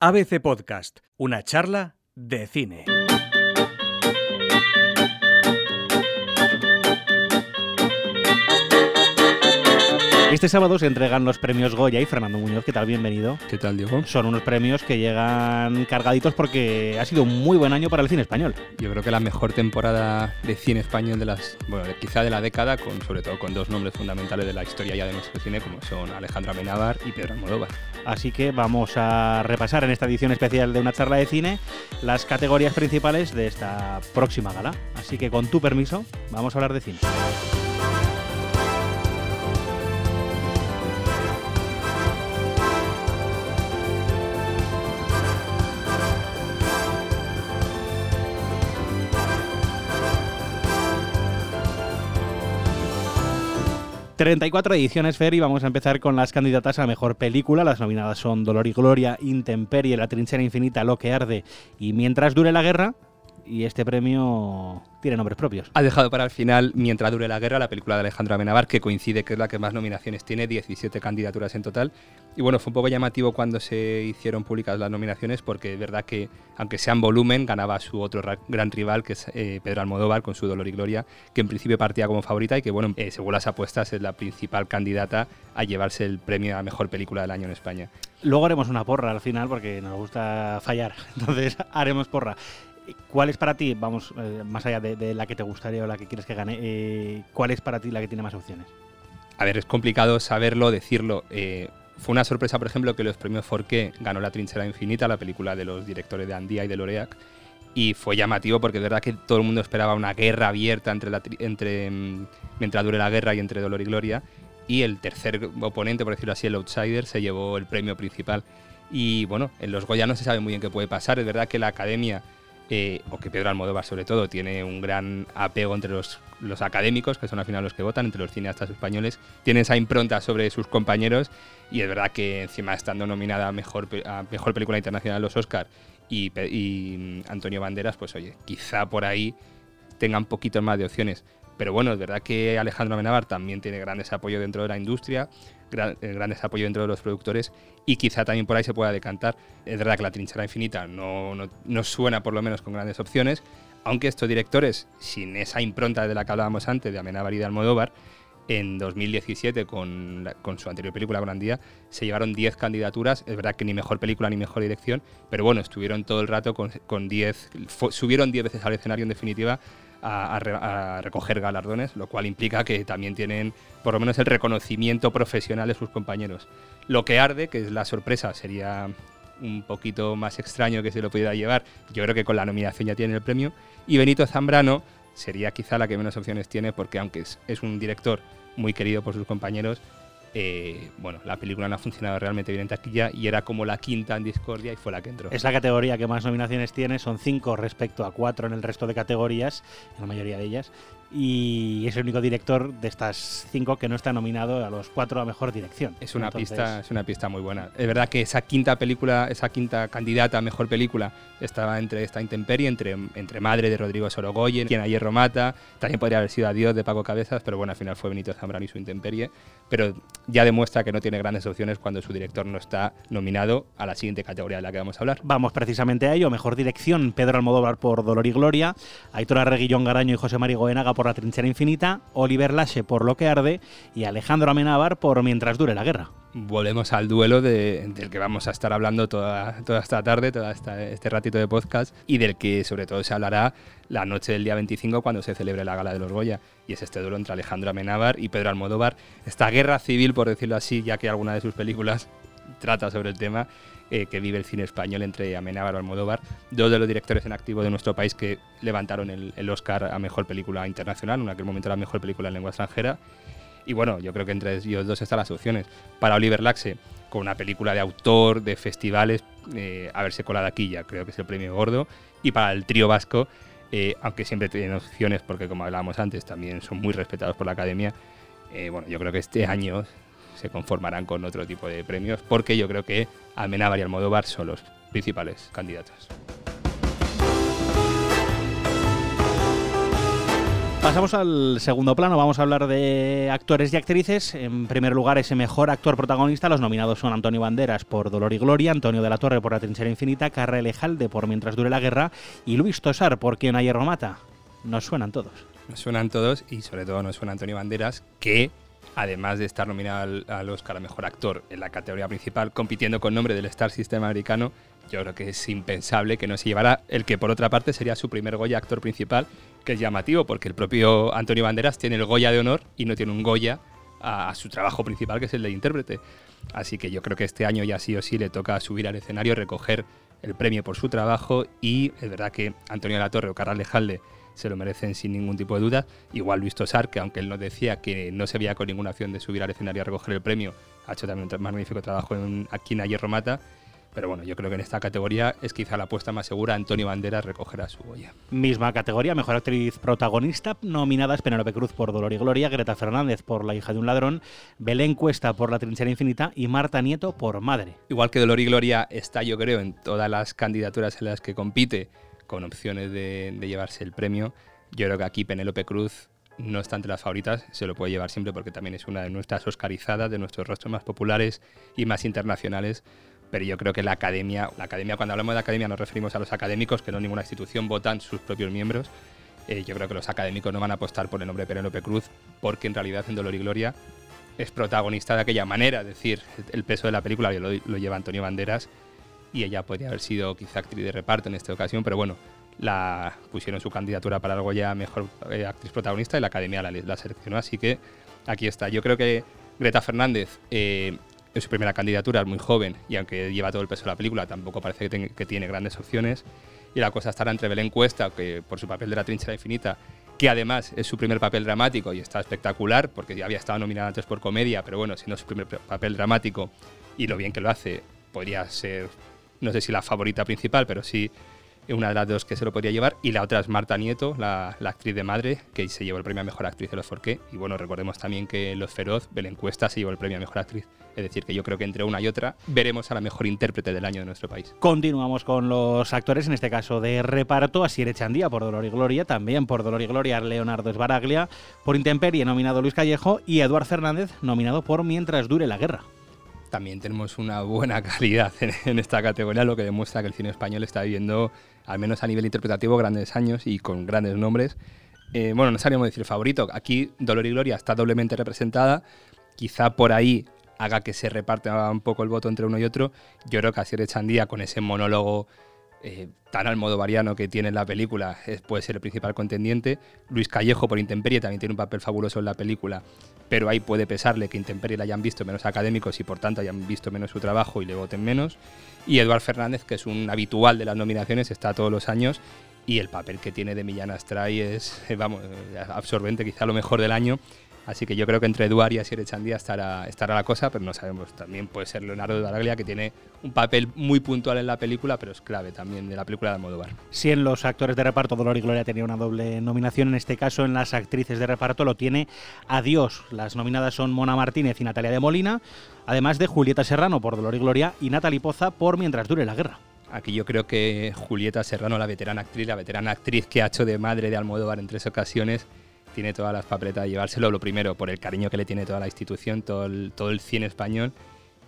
ABC Podcast, una charla de cine. Este sábado se entregan los premios Goya y Fernando Muñoz, ¿qué tal? Bienvenido. ¿Qué tal, Diego? Son unos premios que llegan cargaditos porque ha sido un muy buen año para el cine español. Yo creo que la mejor temporada de cine español de las, bueno, quizá de la década, con sobre todo con dos nombres fundamentales de la historia ya de nuestro cine, como son Alejandro Amenábar y Pedro Almodóvar. Así que vamos a repasar en esta edición especial de una charla de cine las categorías principales de esta próxima gala. Así que con tu permiso, vamos a hablar de cine. ...34 ediciones, Fer, y vamos a empezar con las candidatas a Mejor Película. Las nominadas son Dolor y Gloria, Intemperie, La Trinchera Infinita, Lo que Arde y Mientras Dure la Guerra. Y este premio tiene nombres propios. Ha dejado para el final, mientras dure la guerra, la película de Alejandro Amenábar, que coincide que es la que más nominaciones tiene, 17 candidaturas en total. Y bueno, fue un poco llamativo cuando se hicieron públicas las nominaciones, porque es verdad que, aunque sea en volumen, ganaba su otro ra- gran rival, que es eh, Pedro Almodóvar, con su Dolor y Gloria, que en principio partía como favorita y que, bueno, eh, según las apuestas, es la principal candidata a llevarse el premio a mejor película del año en España. Luego haremos una porra al final porque nos gusta fallar. Entonces haremos porra. ¿Cuál es para ti, vamos, eh, más allá de, la que te gustaría o la que quieres que gane, eh, cuál es para ti la que tiene más opciones? A ver, es complicado saberlo, decirlo. Eh, fue una sorpresa, por ejemplo, que los premios Forqué ganó La Trinchera Infinita, la película de los directores de Andía y de Loreac. Y fue llamativo porque es verdad que todo el mundo esperaba una guerra abierta entre, la entre mm, Mientras dure la guerra y entre Dolor y Gloria. Y el tercer oponente, por decirlo así, el outsider, se llevó el premio principal. Y bueno, en los Goya no se sabe muy bien qué puede pasar. Es verdad que la academia, eh, o que Pedro Almodóvar sobre todo, tiene un gran apego entre los, los académicos, que son al final los que votan, entre los cineastas españoles. Tiene esa impronta sobre sus compañeros. Y es verdad que encima estando nominada a Mejor, mejor Película Internacional los Oscar y, mm, Antonio Banderas, pues oye, quizá por ahí tengan poquitos más de opciones. Pero bueno, es verdad que Alejandro Amenábar también tiene grandes apoyos dentro de la industria, eh, grandes apoyos dentro de los productores y quizá también por ahí se pueda decantar. Es verdad que la trinchera infinita no, no, no suena por lo menos con grandes opciones, aunque estos directores, sin esa impronta de la que hablábamos antes, de Amenábar y de Almodóvar, en 2017 con, con su anterior película Grandía se llevaron 10 candidaturas, es verdad que ni mejor película ni mejor dirección, pero bueno, estuvieron todo el rato con, con 10, fu- subieron 10 veces al escenario en definitiva a, a re- a recoger galardones, lo cual implica que también tienen por lo menos el reconocimiento profesional de sus compañeros. Lo que arde, que es la sorpresa, sería un poquito más extraño que se lo pudiera llevar, yo creo que con la nominación ya tiene el premio, y Benito Zambrano sería quizá la que menos opciones tiene porque aunque es, es un director muy querido por sus compañeros, eh, bueno, la película no ha funcionado realmente bien en taquilla y era como la quinta en discordia y fue la que entró. Es la categoría que más nominaciones tiene, son cinco respecto a cuatro en el resto de categorías, en la mayoría de ellas. Y es el único director de estas cinco que no está nominado a los cuatro a mejor dirección. Es una Entonces, pista, es una pista muy buena. Es verdad que esa quinta película, esa quinta candidata a mejor película estaba entre esta intemperie, entre, entre Madre de Rodrigo Sorogoyen, quien a hierro mata, también podría haber sido Adiós de Paco Cabezas, pero bueno, al final fue Benito Zambrano y su intemperie. Pero ya demuestra que no tiene grandes opciones cuando su director no está nominado a la siguiente categoría de la que vamos a hablar. Vamos precisamente a ello. Mejor dirección, Pedro Almodóvar por Dolor y Gloria, Aitor Arreguillón Garaño y José Mari Goenaga por La Trinchera Infinita, Oliver Lache por Lo que Arde y Alejandro Amenábar por Mientras Dure la Guerra. Volvemos al duelo de- del que vamos a estar hablando toda, toda esta tarde, todo este ratito de podcast, y del que sobre todo se hablará la noche del día 25 cuando se celebre la Gala de los Goya. Y es este duelo entre Alejandro Amenábar y Pedro Almodóvar. Esta guerra civil, por decirlo así, ya que alguna de sus películas trata sobre el tema eh, que vive el cine español entre Amenábar y Almodóvar, dos de los directores en activo de nuestro país que levantaron el, el Oscar a Mejor Película Internacional, en aquel momento la Mejor Película en Lengua Extranjera, y bueno, yo creo que entre ellos dos están las opciones. Para Oliver Laxe, con una película de autor, de festivales, eh, haberse colado aquí ya creo que es el premio gordo. Y para el trío vasco, eh, aunque siempre tienen opciones, porque como hablábamos antes, también son muy respetados por la academia, eh, bueno, yo creo que este año se conformarán con otro tipo de premios, porque yo creo que Amenábar y Almodóvar son los principales candidatos. Pasamos al segundo plano, vamos a hablar de actores y actrices. En primer lugar, ese mejor actor protagonista, los nominados son Antonio Banderas por Dolor y Gloria, Antonio de la Torre por La Trinchera Infinita, Carra Lejalde por Mientras dure la guerra y Luis Tosar por Quien a hierro mata. Nos suenan todos. Nos suenan todos y sobre todo nos suena Antonio Banderas, que además de estar nominado al, Oscar a Mejor Actor en la categoría principal, compitiendo con nombre del Star System americano, yo creo que es impensable que no se llevara el que por otra parte sería su primer Goya actor principal, que es llamativo porque el propio Antonio Banderas tiene el Goya de honor y no tiene un Goya a, su trabajo principal que es el de intérprete. Así que yo creo que este año ya sí o sí le toca subir al escenario, recoger el premio por su trabajo y es verdad que Antonio de la Torre o Carral Lejalde se lo merecen sin ningún tipo de duda. Igual Luis Tosar, que aunque él nos decía que no se veía con ninguna opción de subir al escenario a recoger el premio, ha hecho también un magnífico trabajo en, aquí en Ayer Romata. Pero bueno, yo creo que en esta categoría es quizá la apuesta más segura. Antonio Banderas recogerá su Goya. Misma categoría, mejor actriz protagonista, nominadas Penélope Cruz por Dolor y Gloria, Greta Fernández por La hija de un ladrón, Belén Cuesta por La trinchera infinita y Marta Nieto por Madre. Igual que Dolor y Gloria está, yo creo, en todas las candidaturas en las que compite, con opciones de, llevarse el premio, yo creo que aquí Penélope Cruz no está entre las favoritas, se lo puede llevar siempre porque también es una de nuestras oscarizadas, de nuestros rostros más populares y más internacionales. Pero yo creo que la academia, la academia, cuando hablamos de academia nos referimos a los académicos, que no ninguna institución votan sus propios miembros. Eh, yo creo que los académicos no van a apostar por el nombre de Penélope Cruz, porque en realidad en Dolor y Gloria es protagonista de aquella manera, es decir, el peso de la película lo, lo lleva Antonio Banderas y ella podría haber sido quizá actriz de reparto en esta ocasión, pero bueno, la pusieron su candidatura para el Goya Mejor eh, Actriz Protagonista y la Academia la, seleccionó. Así que aquí está. Yo creo que Greta Fernández eh, es su primera candidatura, es muy joven y aunque lleva todo el peso de la película, tampoco parece que tiene grandes opciones. Y la cosa estará entre Belén Cuesta, que por su papel de la trinchera infinita, que además es su primer papel dramático y está espectacular, porque ya había estado nominada antes por comedia, pero bueno, siendo su primer papel dramático y lo bien que lo hace, podría ser, no sé si la favorita principal, pero sí una de las dos que se lo podría llevar, y la otra es Marta Nieto, la, actriz de Madre, que se llevó el premio a Mejor Actriz de los Forqué. Y bueno, recordemos también que Los Feroz, Belén Cuesta, se llevó el premio a Mejor Actriz. Es decir, que yo creo que entre una y otra veremos a la mejor intérprete del año de nuestro país. Continuamos con los actores, en este caso de reparto, Asier Echandía por Dolor y Gloria, también por Dolor y Gloria Leonardo Esbaraglia, por Intemperie nominado Luis Callejo y Eduard Fernández nominado por Mientras dure la guerra también tenemos una buena calidad en, esta categoría, lo que demuestra que el cine español está viviendo, al menos a nivel interpretativo, grandes años y con grandes nombres. Eh, bueno, no sabríamos decir favorito. Aquí Dolor y Gloria está doblemente representada. Quizá por ahí haga que se reparta un poco el voto entre uno y otro. Yo creo que Asier Echandía, con ese monólogo eh, tan almodovariano que tiene en la película, es, puede ser el principal contendiente. Luis Callejo, por Intemperie, también tiene un papel fabuloso en la película, pero ahí puede pesarle que Intemperie la hayan visto menos académicos y por tanto hayan visto menos su trabajo y le voten menos. Y Eduard Fernández, que es un habitual de las nominaciones, está todos los años y el papel que tiene de Millán Astray es, vamos, absorbente, quizá lo mejor del año. Así que yo creo que entre Eduard y Asier Echandía estará, estará la cosa, pero no sabemos. También puede ser Leonardo de Baraglia, que tiene un papel muy puntual en la película, pero es clave también de la película de Almodóvar. Si en los actores de reparto Dolor y Gloria tenía una doble nominación, en este caso en las actrices de reparto lo tiene Adiós. Las nominadas son Mona Martínez y Natalia de Molina, además de Julieta Serrano por Dolor y Gloria y Natalie Poza por Mientras dure la guerra. Aquí yo creo que Julieta Serrano, la veterana actriz, la veterana actriz que ha hecho de madre de Almodóvar en tres ocasiones, tiene todas las papeletas de llevárselo. Lo primero, por el cariño que le tiene toda la institución, todo el, todo el cine español.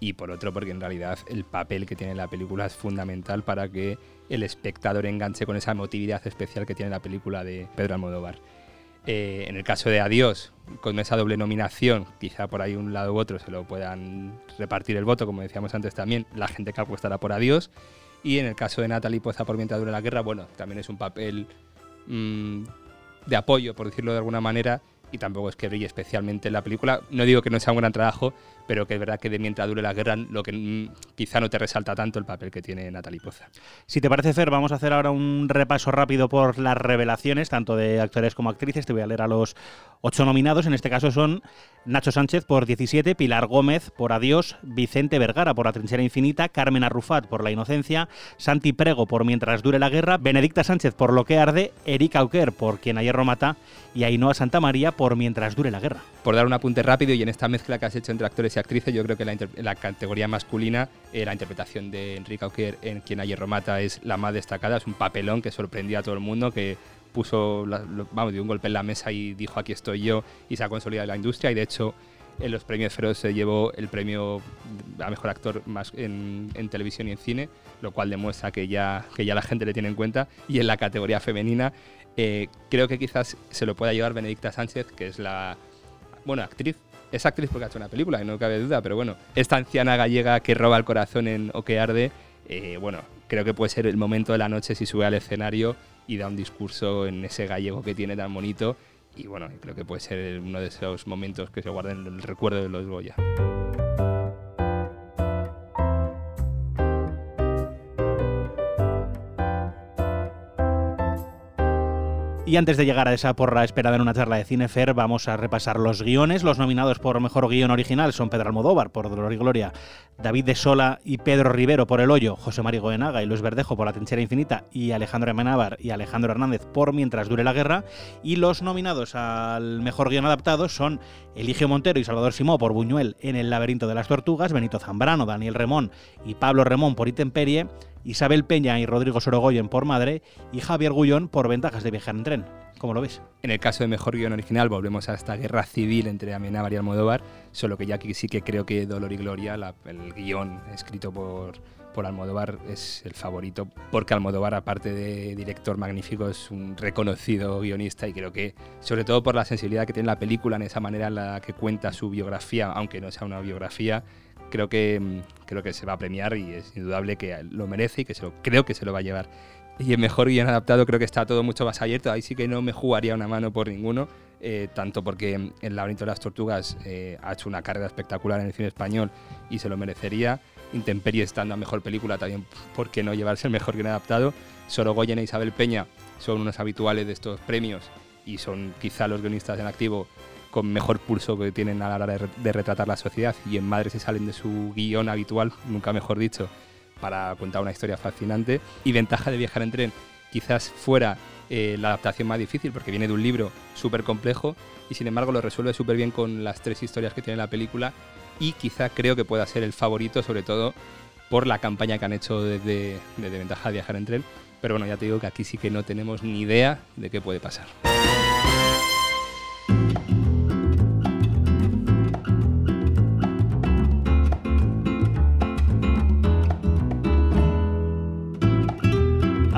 Y por otro, porque en realidad el papel que tiene la película es fundamental para que el espectador enganche con esa emotividad especial que tiene la película de Pedro Almodóvar. Eh, en el caso de Adiós, con esa doble nominación, quizá por ahí un lado u otro se lo puedan repartir el voto, como decíamos antes también, la gente que apuestará por Adiós. Y en el caso de Natalie Poza por Mientras dure la guerra, bueno, también es un papel mmm, de apoyo, por decirlo de alguna manera, y tampoco es que brille especialmente en la película. No digo que no sea un gran trabajo, pero que es verdad que de mientras dure la guerra, lo que mmm, quizá no te resalta tanto el papel que tiene Natalie Poza. Si te parece, Fer, vamos a hacer ahora un repaso rápido por las revelaciones, tanto de actores como actrices. Te voy a leer a los ocho nominados. En este caso son Nacho Sánchez por 17, Pilar Gómez por Adiós, Vicente Vergara por La Trinchera Infinita, Carmen Arrufat por La Inocencia, Santi Prego por Mientras dure la guerra, Benedicta Sánchez por Lo que arde, Erika Auquer por Quien a hierro mata y Ainhoa Santamaría por Mientras dure la guerra. Por dar un apunte rápido y en esta mezcla que has hecho entre actores y actrices, yo creo que la, categoría masculina, eh, la interpretación de Enrique Auquer en Quien a hierro mata es la más destacada, es un papelón que sorprendía a todo el mundo, que puso, vamos, dio un golpe en la mesa y dijo aquí estoy yo y se ha consolidado la industria y de hecho en los premios Feroz se llevó el premio a mejor actor más en, televisión y en cine, lo cual demuestra que ya, que ya la gente le tiene en cuenta. Y en la categoría femenina, eh, creo que quizás se lo pueda llevar Benedicta Sánchez, que es la bueno, actriz. Es actriz porque ha hecho una película, no cabe duda, pero bueno, esta anciana gallega que roba el corazón en O que arde, eh, bueno, creo que puede ser el momento de la noche si sube al escenario y da un discurso en ese gallego que tiene tan bonito y bueno, creo que puede ser uno de esos momentos que se guarden en el recuerdo de los Goya. Y antes de llegar a esa porra esperada en una charla de Cinefer, vamos a repasar los guiones. Los nominados por mejor guion original son Pedro Almodóvar por Dolor y Gloria, David de Sola y Pedro Rivero por El Hoyo, José María Goenaga y Luis Verdejo por La Trinchera Infinita y Alejandro Amenábar y Alejandro Hernández por Mientras dure la guerra. Y los nominados al mejor guion adaptado son Eligio Montero y Salvador Simó por Buñuel en El laberinto de las tortugas, Benito Zambrano, Daniel Remón y Pablo Remón por Itemperie Isabel Peña y Rodrigo Sorogoyen por Madre y Javier Gullón por Ventajas de viajar en tren. ¿Cómo lo ves? En el caso de Mejor Guión Original volvemos a esta guerra civil entre Amenábar y Almodóvar, solo que ya aquí sí que creo que Dolor y Gloria, el guion escrito por, por Almodóvar, es el favorito, porque Almodóvar, aparte de director magnífico, es un reconocido guionista y creo que, sobre todo por la sensibilidad que tiene la película, en esa manera en la que cuenta su biografía, aunque no sea una biografía, creo que, mm, creo que se va a premiar y es indudable que lo merece y que se lo, creo que se lo va a llevar. Y el mejor guion adaptado creo que está todo mucho más abierto, ahí sí que no me jugaría una mano por ninguno, eh, tanto porque El laberinto de las tortugas eh, ha hecho una carrera espectacular en el cine español y se lo merecería. Intemperie estando a mejor película también, ¿por qué no llevarse el mejor guion adaptado? Sorogoyen e Isabel Peña son unos habituales de estos premios y son quizá los guionistas en activo con mejor pulso que tienen a la hora de, retratar la sociedad y en Madre se salen de su guion habitual, nunca mejor dicho, para contar una historia fascinante. Y ventaja de viajar en tren, quizás fuera eh, la adaptación más difícil porque viene de un libro súper complejo y sin embargo lo resuelve súper bien con las tres historias que tiene la película y quizá creo que pueda ser el favorito sobre todo por la campaña que han hecho desde de, de Ventaja de Viajar en Tren. Pero bueno, ya te digo que aquí sí que no tenemos ni idea de qué puede pasar.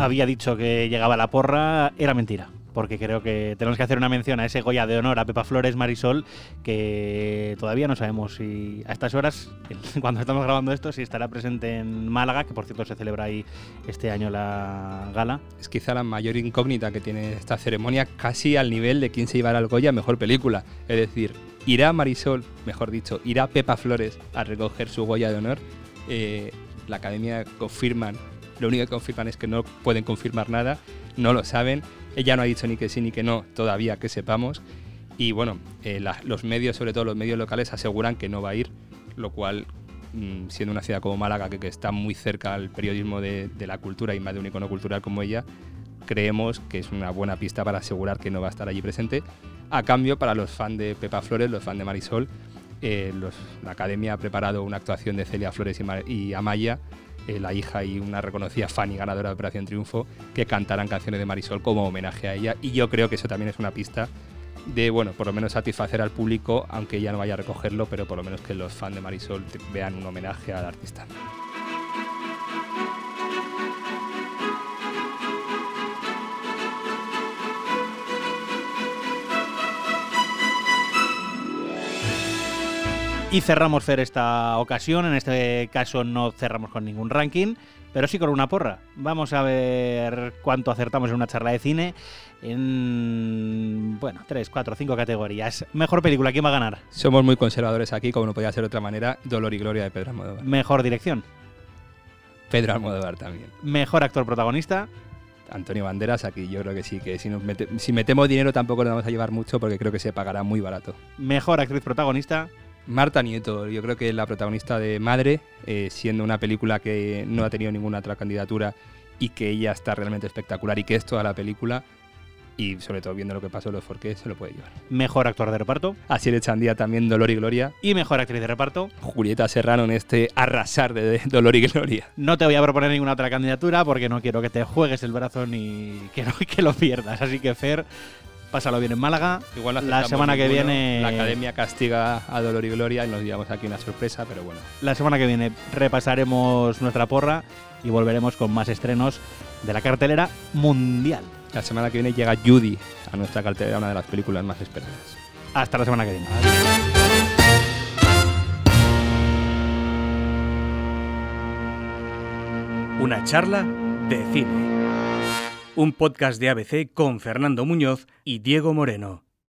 Había dicho que llegaba la porra, era mentira. Porque creo que tenemos que hacer una mención a ese Goya de honor a Pepa Flores Marisol, que todavía no sabemos si a estas horas, cuando estamos grabando esto, si estará presente en Málaga, que por cierto se celebra ahí este año la gala. Es quizá la mayor incógnita que tiene esta ceremonia, casi al nivel de quién se llevará al Goya mejor película. Es decir, irá Marisol, mejor dicho, irá Pepa Flores a recoger su Goya de honor. Eh, la academia confirman lo único que confirman es que no pueden confirmar nada, no lo saben. Ella no ha dicho ni que sí ni que no todavía que sepamos. Y bueno, eh, los medios, sobre todo los medios locales, aseguran que no va a ir, lo cual, mm, siendo una ciudad como Málaga, que, está muy cerca al periodismo de, la cultura y más de un icono cultural como ella, creemos que es una buena pista para asegurar que no va a estar allí presente. A cambio, para los fans de Pepa Flores, los fans de Marisol, eh, la academia ha preparado una actuación de Celia Flores y, y Amaya eh, la hija y una reconocida fan y ganadora de Operación Triunfo, que cantarán canciones de Marisol como homenaje a ella. Y yo creo que eso también es una pista de, bueno, por lo menos satisfacer al público, aunque ella no vaya a recogerlo, pero por lo menos que los fans de Marisol vean un homenaje al artista. Y cerramos Fer esta ocasión. En este caso no cerramos con ningún ranking, pero sí con una porra. Vamos a ver cuánto acertamos en una charla de cine en, bueno, 3, 4, 5 categorías. Mejor película, ¿quién va a ganar? Somos muy conservadores aquí, como no podía ser de otra manera. Dolor y Gloria de Pedro Almodóvar. Mejor dirección. Pedro Almodóvar también. Mejor actor protagonista. Antonio Banderas aquí, yo creo que sí, que si, si metemos dinero tampoco nos vamos a llevar mucho porque creo que se pagará muy barato. Mejor actriz protagonista. Marta Nieto, yo creo que es la protagonista de Madre, eh, siendo una película que no ha tenido ninguna otra candidatura y que ella está realmente espectacular y que es toda la película, y sobre todo viendo lo que pasó en los Forqué se lo puede llevar. Mejor actor de reparto. Así le Chandía también Dolor y Gloria. Y mejor actriz de reparto. Julieta Serrano en este arrasar de Dolor y Gloria. No te voy a proponer ninguna otra candidatura porque no quiero que te juegues el brazo ni que, no, que lo pierdas. Así que Fer, pásalo bien en Málaga. Igual la semana que ninguno. viene. La academia castiga a Dolor y Gloria y nos llevamos aquí una sorpresa, pero bueno. La semana que viene repasaremos nuestra porra y volveremos con más estrenos de la cartelera mundial. La semana que viene llega Judy a nuestra cartelera, una de las películas más esperadas. Hasta la semana que viene. Una charla de cine. Un podcast de ABC con Fernando Muñoz y Diego Moreno.